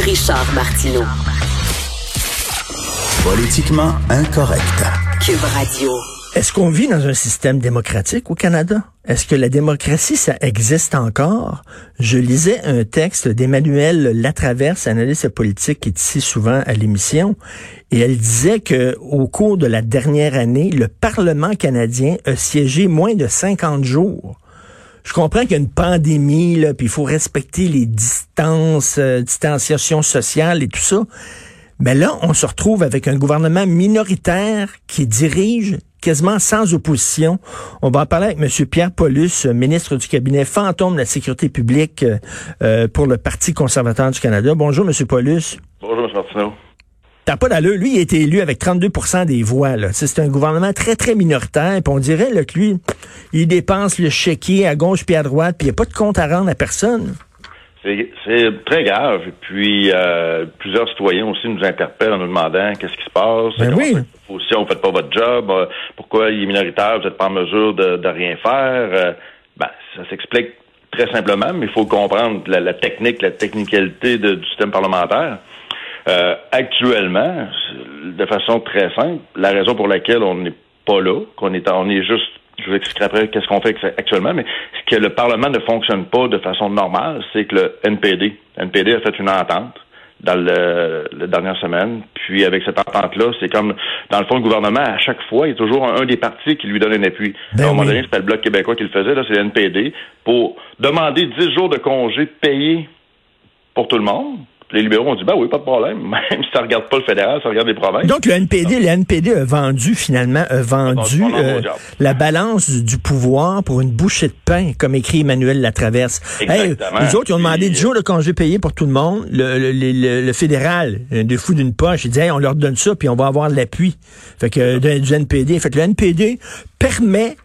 Richard Martineau. Politiquement incorrect. Cube Radio. Est-ce qu'on vit dans un système démocratique au Canada? Est-ce que la démocratie, ça existe encore? Je lisais un texte d'Emmanuel Latraverse, analyste politique qui est ici souvent à l'émission, et elle disait que au cours de la dernière année, le Parlement canadien a siégé moins de 50 jours. Je comprends qu'il y a une pandémie, puis il faut respecter les distances, euh, distanciation sociale et tout ça. Mais là, on se retrouve avec un gouvernement minoritaire qui dirige quasiment sans opposition. On va en parler avec M. Pierre Paulus, ministre du cabinet fantôme de la sécurité publique euh, pour le Parti conservateur du Canada. Bonjour, M. Paulus. Bonjour, M. Martineau. T'as pas d'allure. Lui, il a été élu avec 32% des voix. C'est un gouvernement très, très minoritaire. Puis on dirait là, que lui, il dépense le chéquier à gauche puis à droite, puis il n'y a pas de compte à rendre à personne. C'est très grave. Et puis, euh, plusieurs citoyens aussi nous interpellent en nous demandant qu'est-ce qui se passe. Ben oui. Si on ne fait pas votre job, euh, pourquoi il est minoritaire, vous n'êtes pas en mesure de, rien faire. Euh, ben, ça s'explique très simplement, mais il faut comprendre la, technique, la technicalité du système parlementaire. Euh, actuellement, de façon très simple, la raison pour laquelle on n'est pas là, qu'on est, on est juste, je vous expliquerai après qu'est-ce qu'on fait actuellement, mais que le Parlement ne fonctionne pas de façon normale, c'est que le NPD, NPD a fait une entente dans le, la dernière semaine. Puis avec cette entente-là, c'est comme dans le fond, le gouvernement, à chaque fois, il y a toujours un, des partis qui lui donne un appui. Ben à un moment donné, c'était le Bloc québécois qui le faisait, là, c'est le NPD, pour demander 10 jours de congé payés pour tout le monde. Les libéraux ont dit, bah oui, pas de problème. Même si ça regarde pas le fédéral, ça regarde les provinces. Donc, le NPD, le NPD a vendu, finalement, a vendu euh, la balance du, du pouvoir pour une bouchée de pain, comme écrit Emmanuel Latraverse. Hey, Exactement. les autres, ils ont demandé Puis, 10 jours de congé payé pour tout le monde. Le, le, le- le fédéral, un de fou d'une poche, il dit, hey, on leur donne ça, puis on va avoir l'appui. Fait que, du, du NPD. Fait que le NPD permet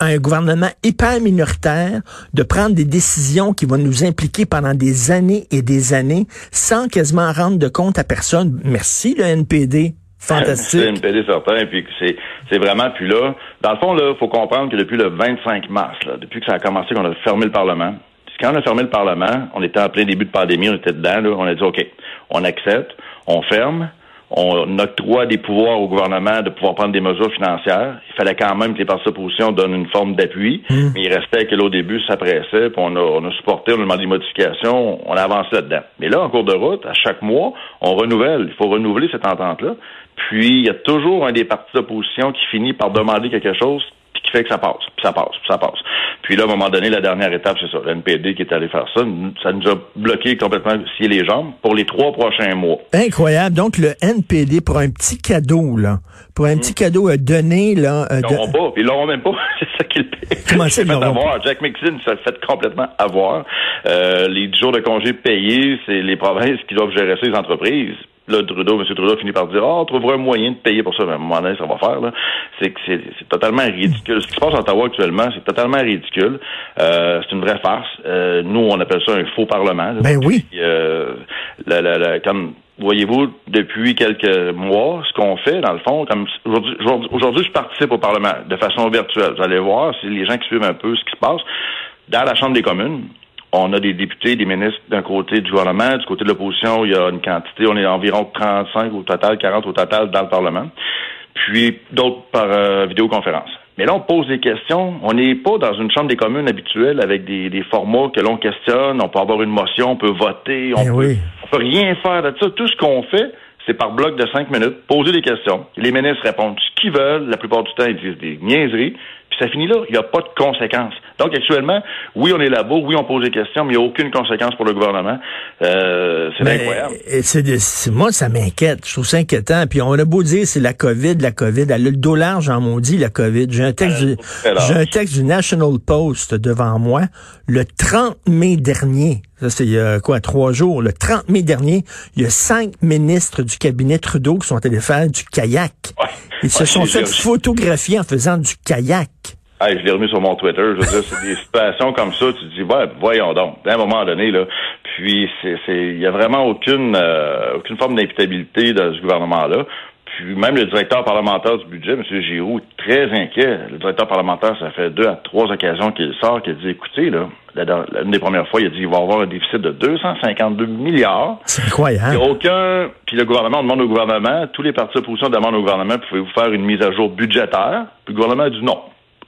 à un gouvernement hyper minoritaire de prendre des décisions qui vont nous impliquer pendant des années et des années sans quasiment rendre de compte à personne. Merci, le NPD. C'est Fantastique. une PD certain, puis c'est c'est vraiment puis là. Dans le fond là, faut comprendre que depuis le 25 mars, là, depuis que ça a commencé, qu'on a fermé le Parlement. puis Quand on a fermé le Parlement, on était en plein début de pandémie, on était dedans. Là, on a dit ok, on accepte, on ferme, on octroie des pouvoirs au gouvernement de pouvoir prendre des mesures financières. Il fallait quand même que les partis d'opposition donnent une forme d'appui, mais il restait que là, au début, ça pressait, puis on a, on a supporté, on a demandé des modifications, on a avancé là-dedans. Mais là, en cours de route, à chaque mois, on renouvelle. Il faut renouveler cette entente-là. Puis, il y a toujours un des partis d'opposition qui finit par demander quelque chose qui fait que ça passe, puis ça passe, puis ça passe. Puis là, à un moment donné, la dernière étape, c'est ça, le NPD qui est allé faire ça. Ça nous a bloqué complètement scié les jambes pour les trois prochains mois. Incroyable. Donc, le NPD, pour un petit cadeau, là, pour un petit cadeau à donner, là, euh, Ils de- l'auront pas, puis ils l'auront même pas. c'est ça qui. Comment ça, fait avoir. Jack Mixon s'est fait complètement avoir. Euh, les 10 jours de congé payés, c'est les provinces qui doivent gérer ces entreprises. Là, Trudeau, M. Trudeau finit par dire, oh, on trouvera un moyen de payer pour ça. Mais à un moment donné, ça va faire, là. C'est que c'est c'est totalement ridicule. Ce qui se passe à Ottawa actuellement, c'est totalement ridicule. Euh, c'est une vraie farce. Euh, nous, on appelle ça un faux parlement. là. Ben oui. Puis, euh, la- la- la- comme voyez-vous, depuis quelques mois, ce qu'on fait, dans le fond, comme aujourd'hui, aujourd'hui- aujourd'hui, je participe au Parlement de façon virtuelle. Vous allez voir, si les gens qui suivent un peu ce qui se passe, dans la Chambre des communes, on a des députés, des ministres d'un côté du gouvernement, du côté de l'opposition, il y a une quantité, on est environ 35 au total, 40 au total dans le Parlement, puis d'autres par euh, vidéoconférence. Mais là, on pose des questions. On n'est pas dans une chambre des communes habituelle avec des, des formats que l'on questionne. On peut avoir une motion, on peut voter, on Ben peut, oui. on peut rien faire de ça. Tout ce qu'on fait, c'est par bloc de cinq minutes, poser des questions. Les ministres répondent qu'ils veulent. La plupart du temps, ils disent des niaiseries. Puis ça finit là. Il n'y a pas de conséquences. Donc, actuellement, oui, on est là-bas. Oui, on pose des questions, mais il n'y a aucune conséquence pour le gouvernement. Euh, c'est incroyable. de- moi, ça m'inquiète. Je trouve ça inquiétant. Puis on a beau dire c'est la COVID, la COVID. Elle a le dos large en maudit, la COVID. J'ai un texte, j'ai un texte du National Post devant moi. Le 30 mai dernier, ça c'est il y a quoi, trois jours, le 30 mai dernier, il y a cinq ministres du cabinet Trudeau qui sont allés faire du kayak. Ouais. Ils se Ouais, sont fait photographier en faisant du kayak. Hey, je l'ai remis sur mon Twitter. Je veux dire, c'est des situations comme ça. Tu te dis, ouais, voyons donc. À un moment donné, là. Puis, c'est, c'est, il y a vraiment aucune, euh, aucune forme d'imputabilité dans ce gouvernement-là. Puis même le directeur parlementaire du budget, M. Giroux, très inquiet. Le directeur parlementaire, ça fait deux à trois occasions qu'il sort, qu'il dit, écoutez, là, l'une des premières fois, il a dit, il va avoir un déficit de 252 milliards. C'est incroyable. Il n'y a aucun, puis le gouvernement, on demande au gouvernement, tous les partis d'opposition demandent au gouvernement, pouvez-vous faire une mise à jour budgétaire? Puis le gouvernement a dit non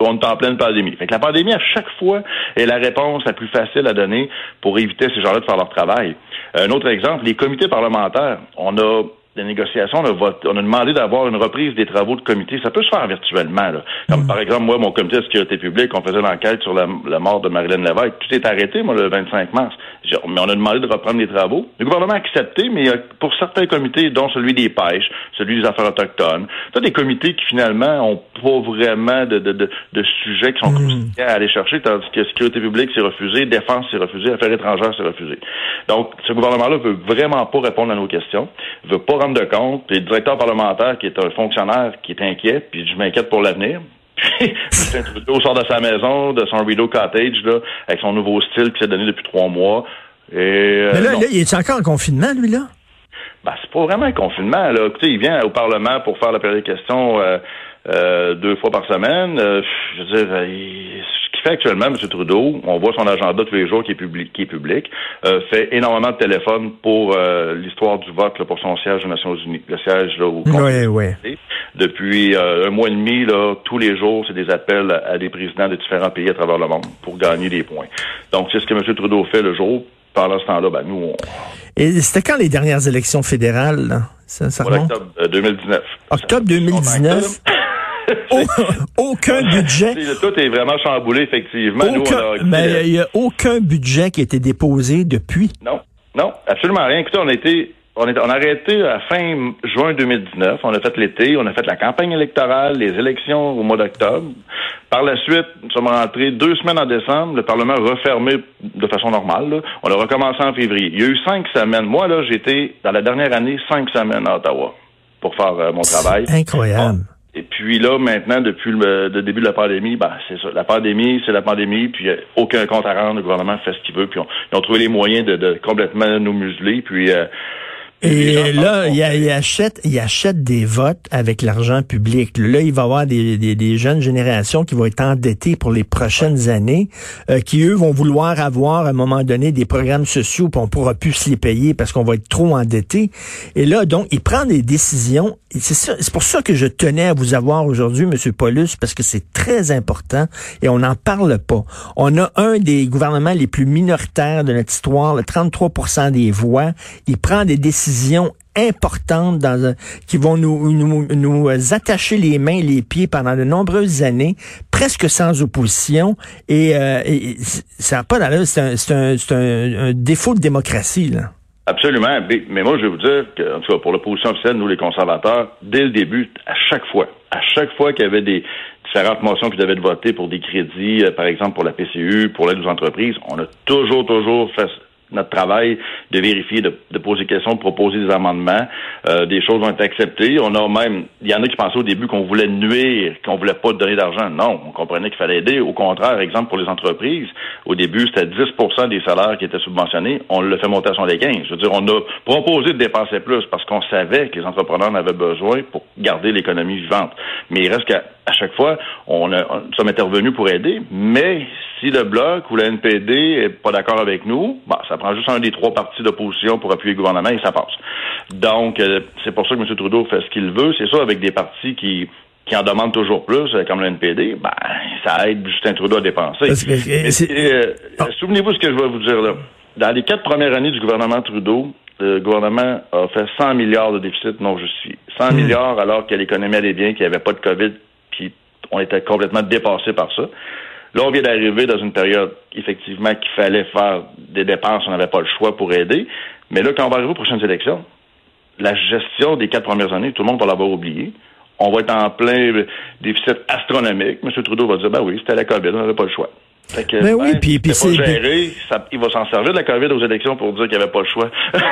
on est en pleine pandémie. Fait que la pandémie, à chaque fois, est la réponse la plus facile à donner pour éviter ces gens-là de faire leur travail. Un autre exemple, les comités parlementaires. On a des négociations, on a, on a demandé d'avoir une reprise des travaux de comité. Ça peut se faire virtuellement. Là. Comme mm. par exemple, moi, mon comité de sécurité publique, on faisait l'enquête sur la, mort de Marilyn Lévesque. Tout est arrêté, moi, le 25 mars. Mais on a demandé de reprendre les travaux. Le gouvernement a accepté, mais pour certains comités, dont celui des pêches, celui des affaires autochtones, tu des comités qui, finalement, ont pas vraiment de, de, de, sujets qui sont mmh. à aller chercher, tandis que sécurité publique, c'est refusé, défense, c'est refusé, affaires étrangères, c'est refusé. Donc, ce gouvernement-là veut vraiment pas répondre à nos questions, veut pas rendre de compte. le directeur parlementaire, qui est un fonctionnaire, qui est inquiet, puis je m'inquiète pour l'avenir. Puis, Justin Trudeau sort de sa maison, de son Rideau Cottage, là, avec son nouveau style qui s'est donné depuis trois mois. Et, euh, Mais là, là, il est encore en confinement, lui, là? Ben, c'est pas vraiment un confinement, là. Écoutez, il vient au Parlement pour faire la période de questions euh, euh, deux fois par semaine. je veux dire, il, fait actuellement, M. Trudeau, on voit son agenda tous les jours qui est public, qui est public euh, fait énormément de téléphones pour euh, l'histoire du vote là, pour son siège aux Nations Unies, le siège là, au oui, oui. Depuis euh, un mois et demi, là, tous les jours, c'est des appels à des présidents de différents pays à travers le monde pour gagner des points. Donc, c'est ce que M. Trudeau fait le jour. Pendant ce temps-là, ben, nous, on... Et c'était quand les dernières élections fédérales? Là? Ça, ça? Octobre 2019. Octobre 2019? aucun budget. Tout est vraiment chamboulé, effectivement. mais il n'y a aucun budget qui a été déposé depuis. Non, non, absolument rien. Écoutez, on a été on, est, on a arrêté à fin juin 2019. On a fait l'été, on a fait la campagne électorale, les élections au mois d'octobre. Par la suite, nous sommes rentrés deux semaines en décembre. Le Parlement a refermé de façon normale. On a recommencé en février. Il y a eu cinq semaines. Moi, là, j'étais, dans la dernière année, cinq semaines à Ottawa pour faire euh, mon travail. Incroyable. Et puis là, maintenant, depuis le, début de la pandémie, ben, c'est ça. La pandémie, c'est la pandémie, puis a aucun compte à rendre. Le gouvernement fait ce qu'il veut, puis ils ont trouvé les moyens de, complètement nous museler. Puis euh, et là, il, il, achète, il achète des votes avec l'argent public. Là, il va y avoir des, des, des, jeunes générations qui vont être endettées pour les prochaines années, euh, qui eux vont vouloir avoir à un moment donné des programmes sociaux, puis on pourra plus se les payer parce qu'on va être trop endetté. Et là, donc, il prend des décisions. C'est pour ça que je tenais à vous avoir aujourd'hui, Monsieur Paulus, parce que c'est très important et on n'en parle pas. On a un des gouvernements les plus minoritaires de notre histoire, le 33 des voix. Il prend des décisions importantes dans qui vont nous, nous, attacher les mains et les pieds pendant de nombreuses années, presque sans opposition. Et, euh, ça pas d'allure. C'est un, un, défaut de démocratie. Là. Absolument. Mais moi, je vais vous dire que, en tout cas, pour l'opposition officielle, nous, les conservateurs, dès le début, à chaque fois, à chaque fois qu'il y avait des différentes motions qui devaient être votées pour des crédits, euh, par exemple pour la PCU, pour l'aide aux entreprises, on a toujours, toujours fait notre travail de vérifier, de, de poser des questions, de proposer des amendements. Euh, des choses ont été acceptées. On a même, il y en a qui pensaient au début qu'on voulait nuire, qu'on voulait pas donner d'argent. Non, on comprenait qu'il fallait aider. Au contraire, exemple pour les entreprises, au début c'était 10% des salaires qui étaient subventionnés. On le fait monter à 75. Je veux dire, on a proposé de dépenser plus parce qu'on savait que les entrepreneurs en avaient besoin pour garder l'économie vivante. Mais il reste qu'à à chaque fois, on, a, on sommes intervenus pour aider, mais si le Bloc ou la NPD est pas d'accord avec nous, bah, ça prend juste un des trois partis d'opposition pour appuyer le gouvernement et ça passe. Donc, euh, c'est pour ça que M. Trudeau fait ce qu'il veut. C'est ça, avec des partis qui qui en demandent toujours plus, euh, comme le NPD, ben, ça aide Justin Trudeau à dépenser. Euh, ah. Souvenez-vous ce que je vais vous dire là. Dans les quatre premières années du gouvernement Trudeau, le gouvernement a fait 100 milliards de déficit non justifié. 100 hmm. milliards alors que l'économie allait bien, qu'il n'y avait pas de COVID, on était complètement dépassé par ça. Là, on vient d'arriver dans une période, effectivement, qu'il fallait faire des dépenses, on n'avait pas le choix pour aider. Mais là, quand on va arriver aux prochaines élections, la gestion des quatre premières années, tout le monde va l'avoir oublié. On va être en plein déficit astronomique. M. Trudeau va dire, ben oui, c'était la COVID, on n'avait pas le choix. Fait que, Ben oui, ben, puis- puis c'est géré, ça- il va s'en servir de la COVID aux élections pour dire qu'il n'y avait pas le choix.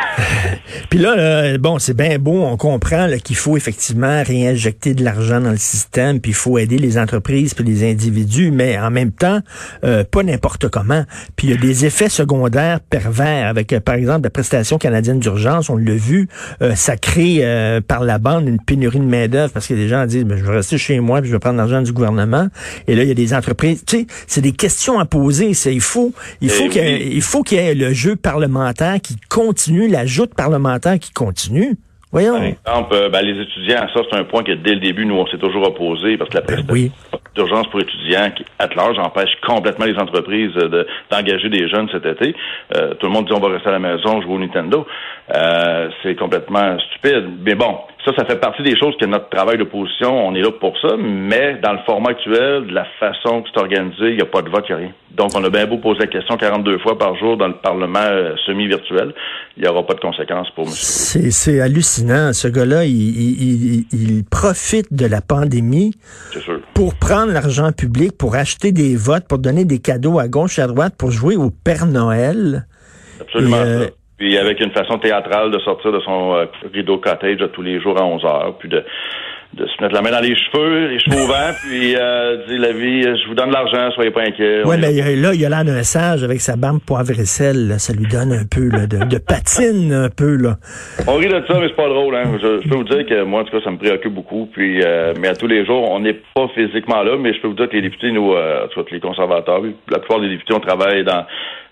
Puis là, là, bon, c'est bien beau, on comprend là, qu'il faut effectivement réinjecter de l'argent dans le système, puis il faut aider les entreprises puis les individus, mais en même temps, euh, pas n'importe comment. Puis il y a des effets secondaires pervers avec, euh, par exemple, la prestation canadienne d'urgence, on l'a vu, euh, ça crée euh, par la bande une pénurie de main-d'œuvre parce que les gens disent, ben, je vais rester chez moi puis je vais prendre l'argent du gouvernement. Et là, il y a des entreprises, tu sais, c'est des questions à poser. C'est il faut, il faut Eh qu'il oui. il faut qu'il y ait le jeu parlementaire qui continue, la joute parlementaire qui continue. Voyons. Par exemple, euh, ben, les étudiants, ça c'est un point que dès le début, nous, on s'est toujours opposé parce que la prestation oui. d'urgence pour étudiants, qui, à large, empêche complètement les entreprises euh, de- d'engager des jeunes cet été. Euh, tout le monde dit on va rester à la maison, jouer au Nintendo. C'est complètement stupide. Mais bon, ça, ça fait partie des choses que notre travail d'opposition, on est là pour ça, mais dans le format actuel, de la façon que c'est organisé, il n'y a pas de vote, il n'y a rien. Donc, on a bien beau poser la question 42 fois par jour dans le Parlement euh, semi-virtuel, il n'y aura pas de conséquences pour M. C'est, c'est hallucinant. Ce gars-là, il, il- il- il profite de la pandémie C'est sûr. pour prendre l'argent public, pour acheter des votes, pour donner des cadeaux à gauche et à droite, pour jouer au Père Noël. Absolument. Et, euh. Puis avec une façon théâtrale de sortir de son euh, rideau cottage à tous les jours à 11 heures, puis de, de se mettre la main dans les cheveux, les cheveux au vent, puis euh, dire la vie, euh, je vous donne de l'argent, soyez pas inquiets. On Ouais, est mais là. il y a- là, l'air d'un sage avec sa barbe poivre et sel. là. Ça lui donne un peu là, de, de patine, un peu. là. On rit de ça, mais c'est pas drôle. Hein. Je, je peux vous dire que moi, en tout cas, ça me préoccupe beaucoup. Puis, euh, mais à tous les jours, on n'est pas physiquement là, mais je peux vous dire que les députés, nous, euh, les conservateurs, la plupart des députés, on travaille dans,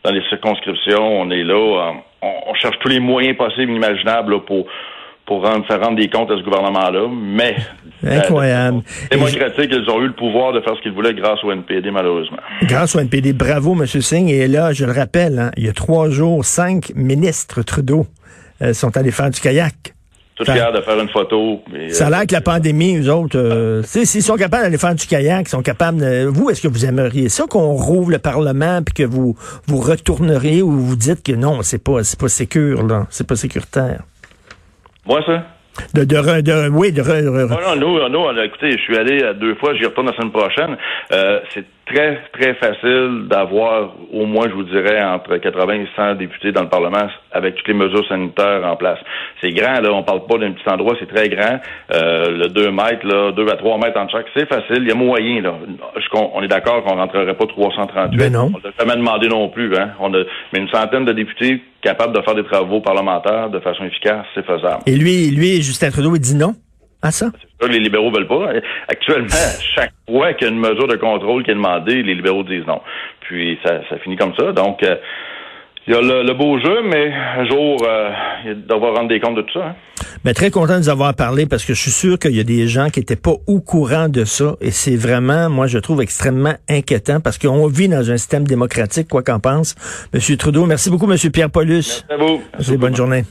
dans les circonscriptions. On est là, euh, on, on cherche tous les moyens possibles, imaginables, là, pour pour rendre, faire rendre des comptes à ce gouvernement-là, mais Incroyable. euh, démocratique, ils ont eu le pouvoir de faire ce qu'ils voulaient grâce au NPD, malheureusement. Grâce au NPD, bravo, M. Singh. Et là, je le rappelle, hein, il y a trois jours, cinq ministres Trudeau euh, sont allés faire du kayak. Tout Ça- fier de faire une photo. mais, Ça a euh, l'air que la pandémie, eux autres, euh, sais, s'ils sont capables d'aller faire du kayak, ils sont capables de... Vous, est-ce que vous aimeriez ça qu'on rouvre le Parlement puis que vous vous retourneriez ou vous dites que non, c'est pas c'est pas sécure, là, c'est pas sécuritaire? Moi, ça? De, de, re- de- oui, de, re- re- Non, non, nous, nous, on a- écoutez, je suis allé euh, deux fois, j'y retourne la semaine prochaine. Euh, c'est très, très facile d'avoir, au moins, je vous dirais, entre 80 et 100 députés dans le Parlement avec toutes les mesures sanitaires en place. C'est grand, là, on parle pas d'un petit endroit, c'est très grand. Euh, le 2 mètres, là, 2 à 3 mètres en chaque, c'est facile, il y a moyen, là. Je on est d'accord qu'on rentrerait pas 338. Ben non. On l'a jamais demandé non plus, hein. On a, mais une centaine de députés capables de faire des travaux parlementaires de façon efficace, c'est faisable. Et lui, lui, Justin Trudeau, il dit non? À ça? Les libéraux veulent pas. Actuellement, chaque fois qu'il y a une mesure de contrôle qui est demandée, les libéraux disent non. Puis ça, ça finit comme ça. Donc, euh, il y a le, le beau jeu, mais un jour, euh, il doit rendre des comptes de tout ça. hein. Mais très content de nous avoir parlé parce que je suis sûr qu'il y a des gens qui étaient pas au courant de ça et c'est vraiment, moi, je trouve extrêmement inquiétant parce qu'on vit dans un système démocratique, quoi qu'en pense. Monsieur Trudeau, merci beaucoup, Monsieur Pierre Paulus. C'est à vous. Merci, bonne journée.